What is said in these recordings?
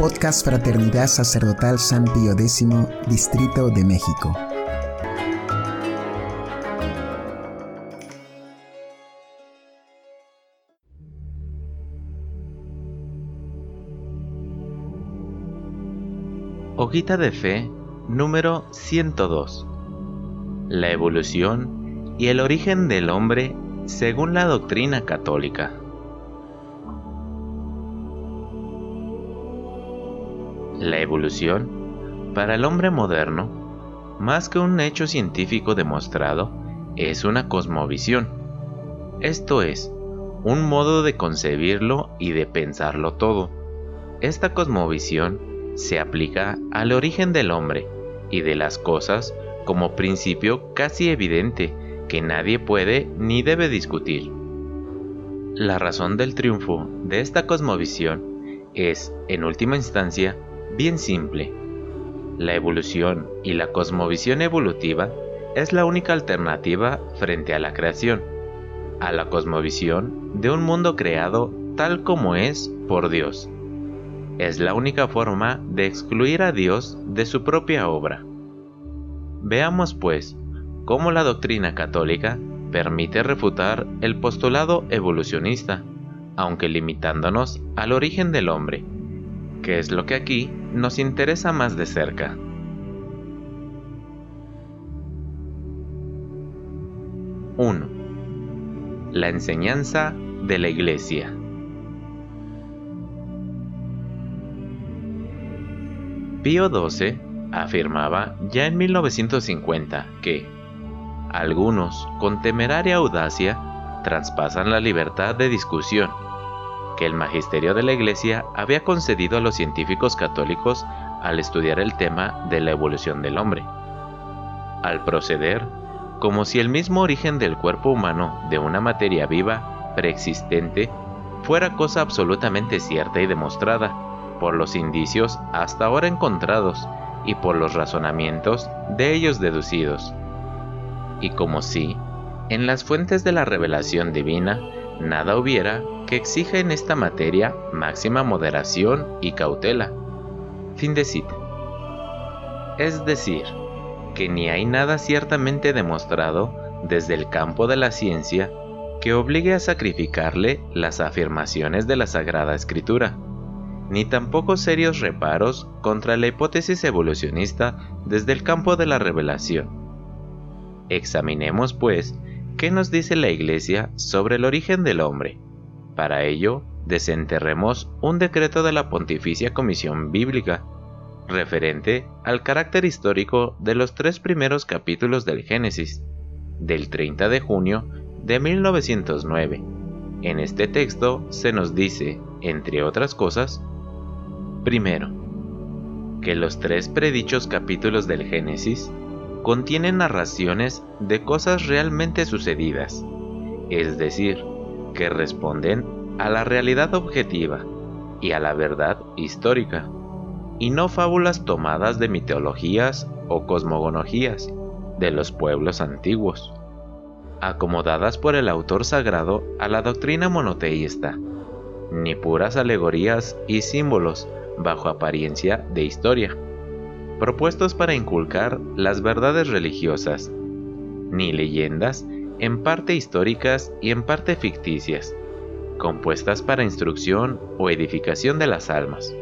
Podcast Fraternidad Sacerdotal San Pío X, Distrito de México. Hojita de Fe número 102. La evolución y el origen del hombre según la doctrina católica. La evolución, para el hombre moderno, más que un hecho científico demostrado, es una cosmovisión. Esto es, un modo de concebirlo y de pensarlo todo. Esta cosmovisión se aplica al origen del hombre y de las cosas como principio casi evidente que nadie puede ni debe discutir. La razón del triunfo de esta cosmovisión es, en última instancia, bien simple. La evolución y la cosmovisión evolutiva es la única alternativa frente a la creación, a la cosmovisión de un mundo creado tal como es por Dios es la única forma de excluir a Dios de su propia obra. Veamos pues cómo la doctrina católica permite refutar el postulado evolucionista, aunque limitándonos al origen del hombre, que es lo que aquí nos interesa más de cerca. 1. La enseñanza de la Iglesia. Pío XII afirmaba ya en 1950 que algunos, con temeraria audacia, traspasan la libertad de discusión que el magisterio de la Iglesia había concedido a los científicos católicos al estudiar el tema de la evolución del hombre. Al proceder, como si el mismo origen del cuerpo humano de una materia viva, preexistente, fuera cosa absolutamente cierta y demostrada, por los indicios hasta ahora encontrados y por los razonamientos de ellos deducidos. Y como si, en las fuentes de la revelación divina, nada hubiera que exija en esta materia máxima moderación y cautela. Fin de cita. Es decir, que ni hay nada ciertamente demostrado desde el campo de la ciencia que obligue a sacrificarle las afirmaciones de la Sagrada Escritura ni tampoco serios reparos contra la hipótesis evolucionista desde el campo de la revelación. Examinemos, pues, qué nos dice la Iglesia sobre el origen del hombre. Para ello, desenterremos un decreto de la Pontificia Comisión Bíblica, referente al carácter histórico de los tres primeros capítulos del Génesis, del 30 de junio de 1909. En este texto se nos dice, entre otras cosas, Primero, que los tres predichos capítulos del Génesis contienen narraciones de cosas realmente sucedidas, es decir, que responden a la realidad objetiva y a la verdad histórica, y no fábulas tomadas de mitologías o cosmogonologías de los pueblos antiguos, acomodadas por el autor sagrado a la doctrina monoteísta, ni puras alegorías y símbolos bajo apariencia de historia, propuestos para inculcar las verdades religiosas, ni leyendas en parte históricas y en parte ficticias, compuestas para instrucción o edificación de las almas.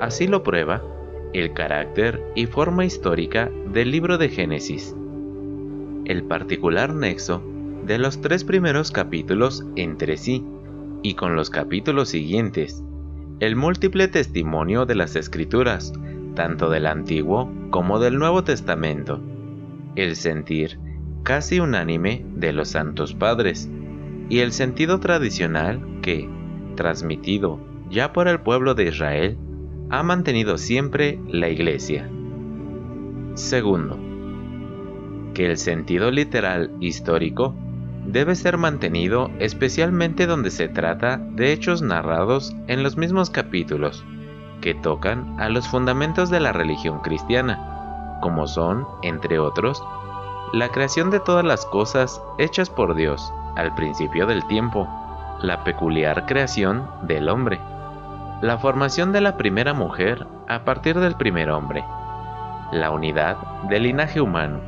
Así lo prueba el carácter y forma histórica del libro de Génesis, el particular nexo de los tres primeros capítulos entre sí y con los capítulos siguientes, el múltiple testimonio de las escrituras, tanto del Antiguo como del Nuevo Testamento, el sentir casi unánime de los santos padres, y el sentido tradicional que, transmitido ya por el pueblo de Israel, ha mantenido siempre la Iglesia. Segundo, que el sentido literal histórico debe ser mantenido especialmente donde se trata de hechos narrados en los mismos capítulos, que tocan a los fundamentos de la religión cristiana, como son, entre otros, la creación de todas las cosas hechas por Dios al principio del tiempo, la peculiar creación del hombre, la formación de la primera mujer a partir del primer hombre, la unidad del linaje humano,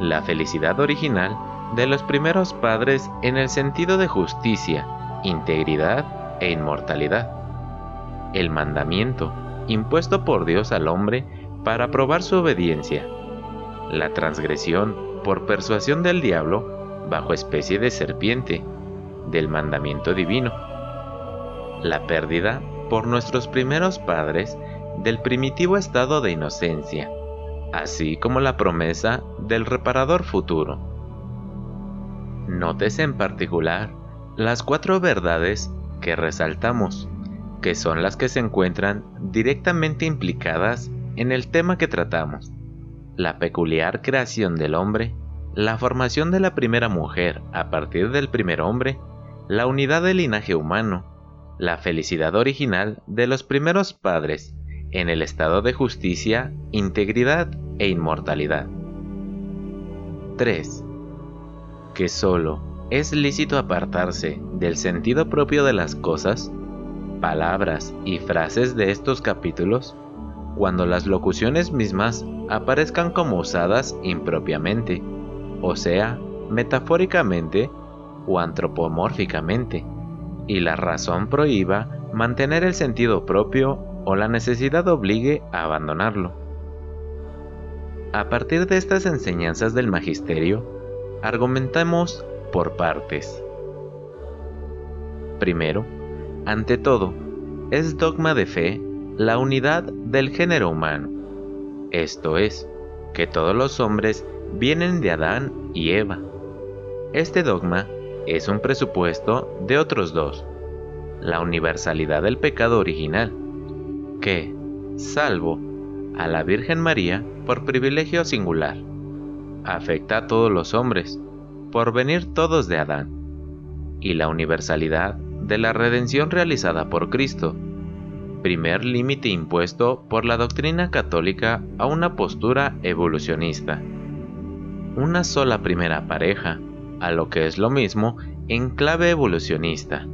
la felicidad original de los primeros padres en el sentido de justicia, integridad e inmortalidad, el mandamiento impuesto por Dios al hombre para probar su obediencia, la transgresión por persuasión del diablo bajo especie de serpiente del mandamiento divino, la pérdida por nuestros primeros padres del primitivo estado de inocencia, así como la promesa del reparador futuro. Notes en particular las cuatro verdades que resaltamos, que son las que se encuentran directamente implicadas en el tema que tratamos, la peculiar creación del hombre, la formación de la primera mujer a partir del primer hombre, la unidad del linaje humano, la felicidad original de los primeros padres en el estado de justicia, integridad e inmortalidad. 3. Que solo es lícito apartarse del sentido propio de las cosas, palabras y frases de estos capítulos cuando las locuciones mismas aparezcan como usadas impropiamente, o sea, metafóricamente o antropomórficamente y la razón prohíba mantener el sentido propio o la necesidad obligue a abandonarlo. A partir de estas enseñanzas del magisterio, argumentamos por partes. Primero, ante todo, es dogma de fe la unidad del género humano, esto es, que todos los hombres vienen de Adán y Eva. Este dogma es un presupuesto de otros dos. La universalidad del pecado original, que, salvo a la Virgen María por privilegio singular, afecta a todos los hombres, por venir todos de Adán, y la universalidad de la redención realizada por Cristo, primer límite impuesto por la doctrina católica a una postura evolucionista. Una sola primera pareja, a lo que es lo mismo en clave evolucionista.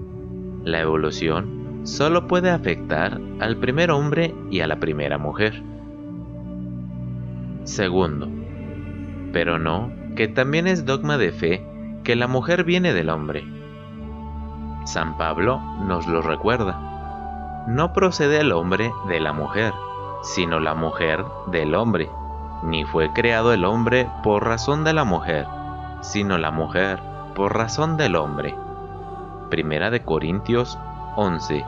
La evolución solo puede afectar al primer hombre y a la primera mujer. Segundo, pero no que también es dogma de fe que la mujer viene del hombre. San Pablo nos lo recuerda. No procede el hombre de la mujer, sino la mujer del hombre. Ni fue creado el hombre por razón de la mujer, sino la mujer por razón del hombre. Primera de Corintios 11,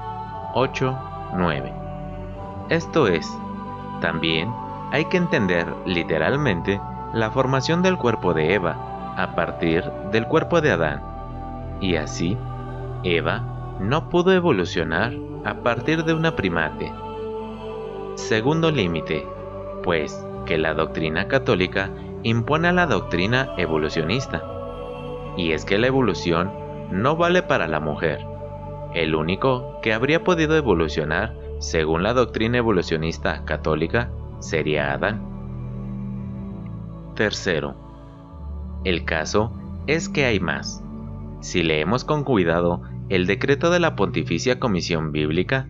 8, 9. Esto es, también hay que entender literalmente la formación del cuerpo de Eva a partir del cuerpo de Adán. Y así, Eva no pudo evolucionar a partir de una primate. Segundo límite, pues que la doctrina católica impone a la doctrina evolucionista. Y es que la evolución no vale para la mujer. El único que habría podido evolucionar, según la doctrina evolucionista católica, sería Adán. Tercero, el caso es que hay más. Si leemos con cuidado el decreto de la Pontificia Comisión Bíblica,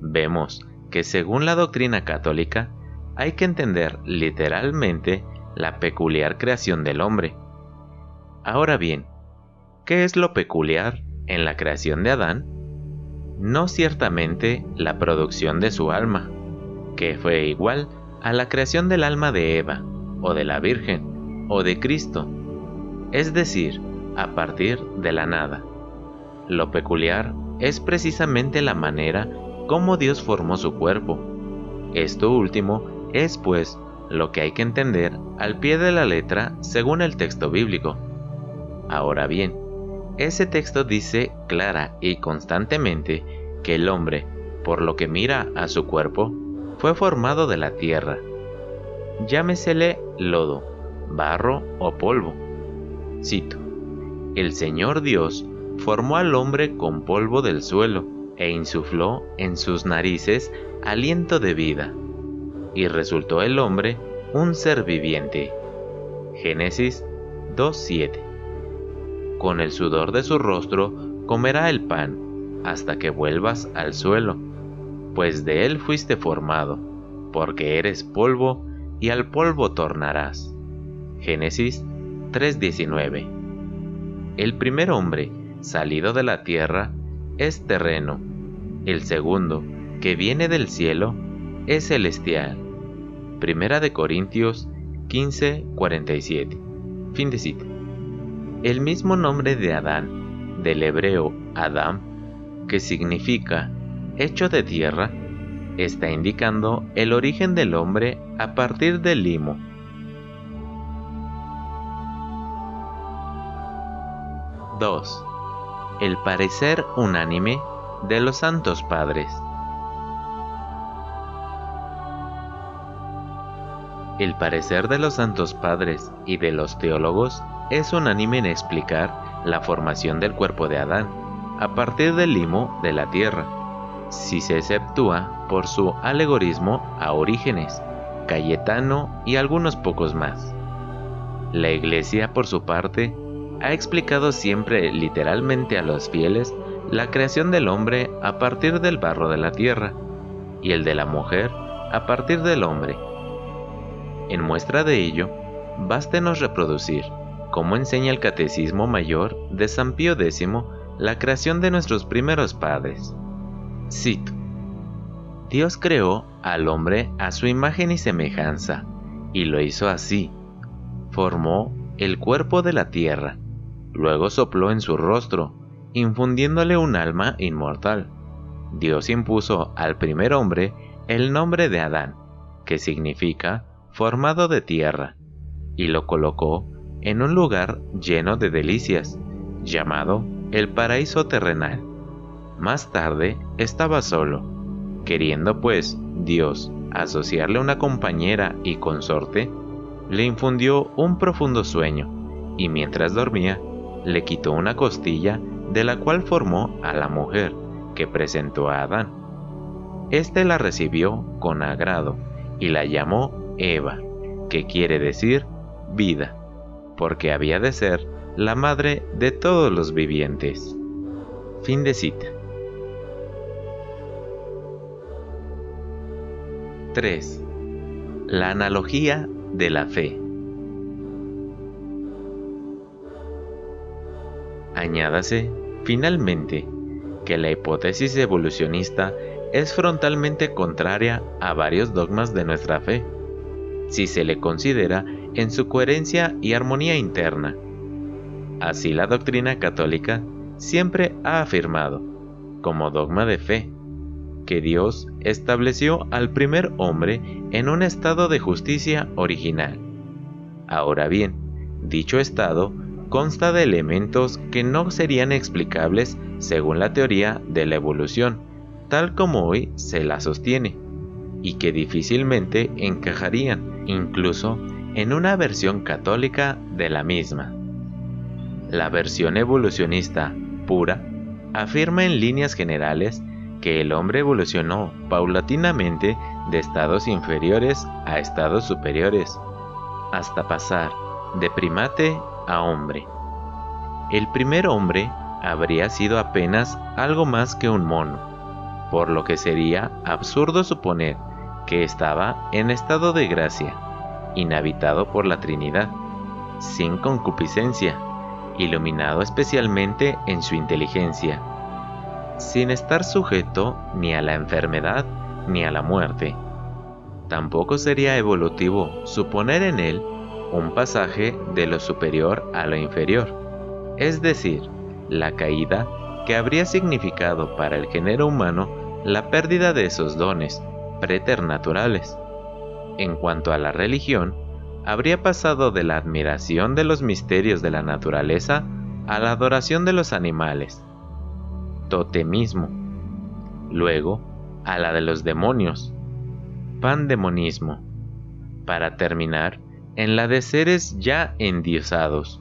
vemos que según la doctrina católica, hay que entender literalmente la peculiar creación del hombre. Ahora bien, ¿qué es lo peculiar en la creación de Adán? No ciertamente la producción de su alma, que fue igual a la creación del alma de Eva, o de la Virgen, o de Cristo, es decir, a partir de la nada. Lo peculiar es precisamente la manera como Dios formó su cuerpo. Esto último es pues lo que hay que entender al pie de la letra según el texto bíblico. Ahora bien, ese texto dice clara y constantemente que el hombre, por lo que mira a su cuerpo, fue formado de la tierra. Llámesele lodo, barro o polvo. Cito, el Señor Dios formó al hombre con polvo del suelo e insufló en sus narices aliento de vida y resultó el hombre un ser viviente. Génesis 2.7 Con el sudor de su rostro comerá el pan hasta que vuelvas al suelo, pues de él fuiste formado, porque eres polvo y al polvo tornarás. Génesis 3:19 El primer hombre, salido de la tierra, es terreno. El segundo, que viene del cielo, es celestial. Primera de Corintios 15:47. Fin de cita. El mismo nombre de Adán, del hebreo Adam, que significa hecho de tierra, está indicando el origen del hombre a partir del limo. (2) El parecer unánime de los santos padres. El parecer de los santos padres y de los teólogos es unánime en explicar la formación del cuerpo de Adán a partir del limo de la tierra si se exceptúa por su alegorismo a Orígenes, Cayetano y algunos pocos más. La Iglesia, por su parte, ha explicado siempre literalmente a los fieles la creación del hombre a partir del barro de la tierra y el de la mujer a partir del hombre. En muestra de ello, bástenos reproducir, como enseña el Catecismo Mayor de San Pío X, la creación de nuestros primeros padres. Cito. Dios creó al hombre a su imagen y semejanza, y lo hizo así. Formó el cuerpo de la tierra, luego sopló en su rostro, infundiéndole un alma inmortal. Dios impuso al primer hombre el nombre de Adán, que significa formado de tierra, y lo colocó en un lugar lleno de delicias, llamado el paraíso terrenal. Más tarde estaba solo. Queriendo pues Dios asociarle una compañera y consorte, le infundió un profundo sueño, y mientras dormía, le quitó una costilla de la cual formó a la mujer que presentó a Adán. Este la recibió con agrado y la llamó Eva, que quiere decir vida, porque había de ser la madre de todos los vivientes. Fin de cita. 3. La analogía de la fe. Añádase, finalmente, que la hipótesis evolucionista es frontalmente contraria a varios dogmas de nuestra fe, si se le considera en su coherencia y armonía interna. Así la doctrina católica siempre ha afirmado, como dogma de fe, que Dios estableció al primer hombre en un estado de justicia original. Ahora bien, dicho estado consta de elementos que no serían explicables según la teoría de la evolución, tal como hoy se la sostiene, y que difícilmente encajarían incluso en una versión católica de la misma. La versión evolucionista pura afirma en líneas generales que el hombre evolucionó paulatinamente de estados inferiores a estados superiores, hasta pasar de primate a hombre. El primer hombre habría sido apenas algo más que un mono, por lo que sería absurdo suponer que estaba en estado de gracia, inhabitado por la Trinidad, sin concupiscencia, iluminado especialmente en su inteligencia, sin estar sujeto ni a la enfermedad ni a la muerte. Tampoco sería evolutivo suponer en él un pasaje de lo superior a lo inferior, es decir, la caída que habría significado para el género humano la pérdida de esos dones preternaturales. En cuanto a la religión, habría pasado de la admiración de los misterios de la naturaleza a la adoración de los animales, totemismo. Luego, a la de los demonios, pandemonismo. Para terminar, en la de seres ya endiosados,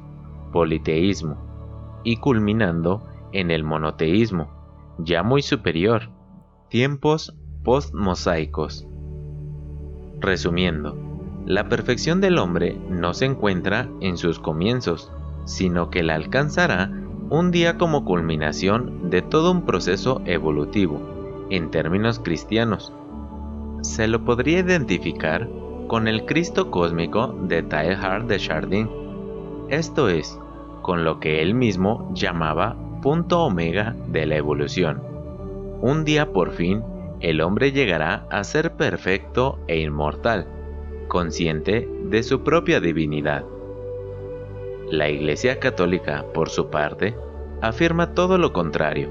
politeísmo. Y culminando en el monoteísmo, ya muy superior, tiempos postmosaicos. Resumiendo, la perfección del hombre no se encuentra en sus comienzos, sino que la alcanzará un día como culminación de todo un proceso evolutivo, en términos cristianos. Se lo podría identificar con el Cristo cósmico de Teilhard de Chardin, esto es, con lo que él mismo llamaba punto omega de la evolución. Un día por fin, el hombre llegará a ser perfecto e inmortal, consciente de su propia divinidad. La Iglesia Católica, por su parte, afirma todo lo contrario,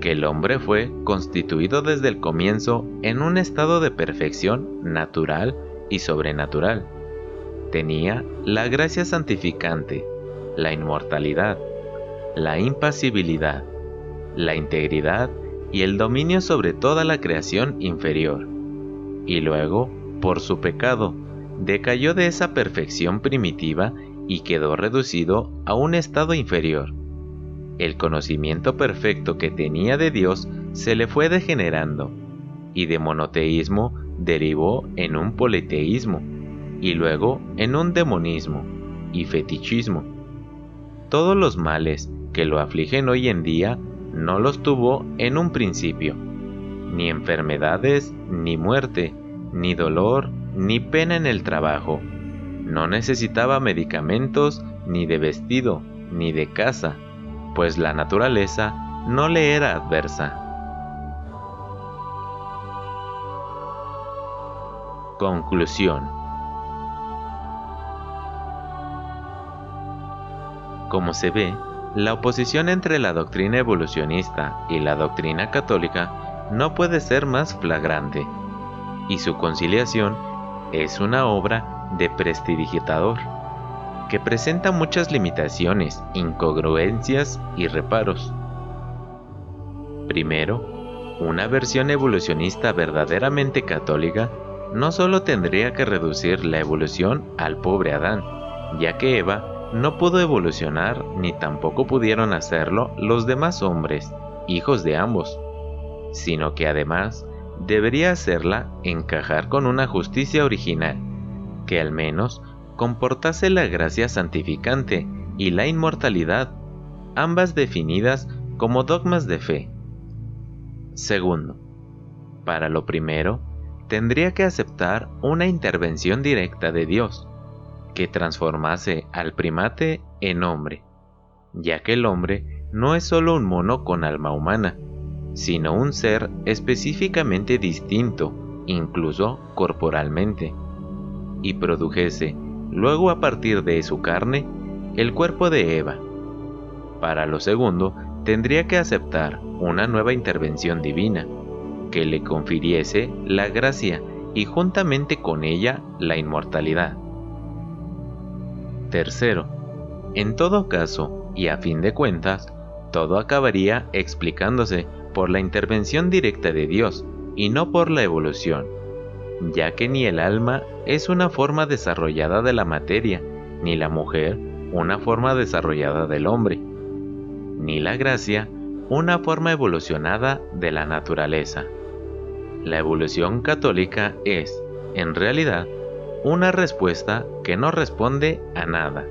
que el hombre fue constituido desde el comienzo en un estado de perfección natural y sobrenatural. Tenía la gracia santificante, la inmortalidad, la impasibilidad, la integridad y el dominio sobre toda la creación inferior. Y luego, por su pecado, decayó de esa perfección primitiva y quedó reducido a un estado inferior. El conocimiento perfecto que tenía de Dios se le fue degenerando, y de monoteísmo derivó en un politeísmo, y luego en un demonismo y fetichismo. Todos los males que lo afligen hoy en día no los tuvo en un principio, ni enfermedades, ni muerte, ni dolor, ni pena en el trabajo. No necesitaba medicamentos, ni de vestido, ni de casa, pues la naturaleza no le era adversa. Conclusión Como se ve, la oposición entre la doctrina evolucionista y la doctrina católica no puede ser más flagrante, y su conciliación es una obra de prestidigitador, que presenta muchas limitaciones, incongruencias y reparos. Primero, una versión evolucionista verdaderamente católica no solo tendría que reducir la evolución al pobre Adán, ya que Eva no pudo evolucionar ni tampoco pudieron hacerlo los demás hombres, hijos de ambos, sino que además debería hacerla encajar con una justicia original, que al menos comportase la gracia santificante y la inmortalidad, ambas definidas como dogmas de fe. Segundo, para lo primero, tendría que aceptar una intervención directa de Dios, que transformase al primate en hombre, ya que el hombre no es solo un mono con alma humana, sino un ser específicamente distinto, incluso corporalmente, y produjese luego a partir de su carne el cuerpo de Eva. Para lo segundo, tendría que aceptar una nueva intervención divina, que le confiriese la gracia y juntamente con ella la inmortalidad. Tercero, en todo caso, y a fin de cuentas, todo acabaría explicándose por la intervención directa de Dios y no por la evolución, ya que ni el alma es una forma desarrollada de la materia, ni la mujer una forma desarrollada del hombre, ni la gracia una forma evolucionada de la naturaleza. La evolución católica es, en realidad, una respuesta que no responde a nada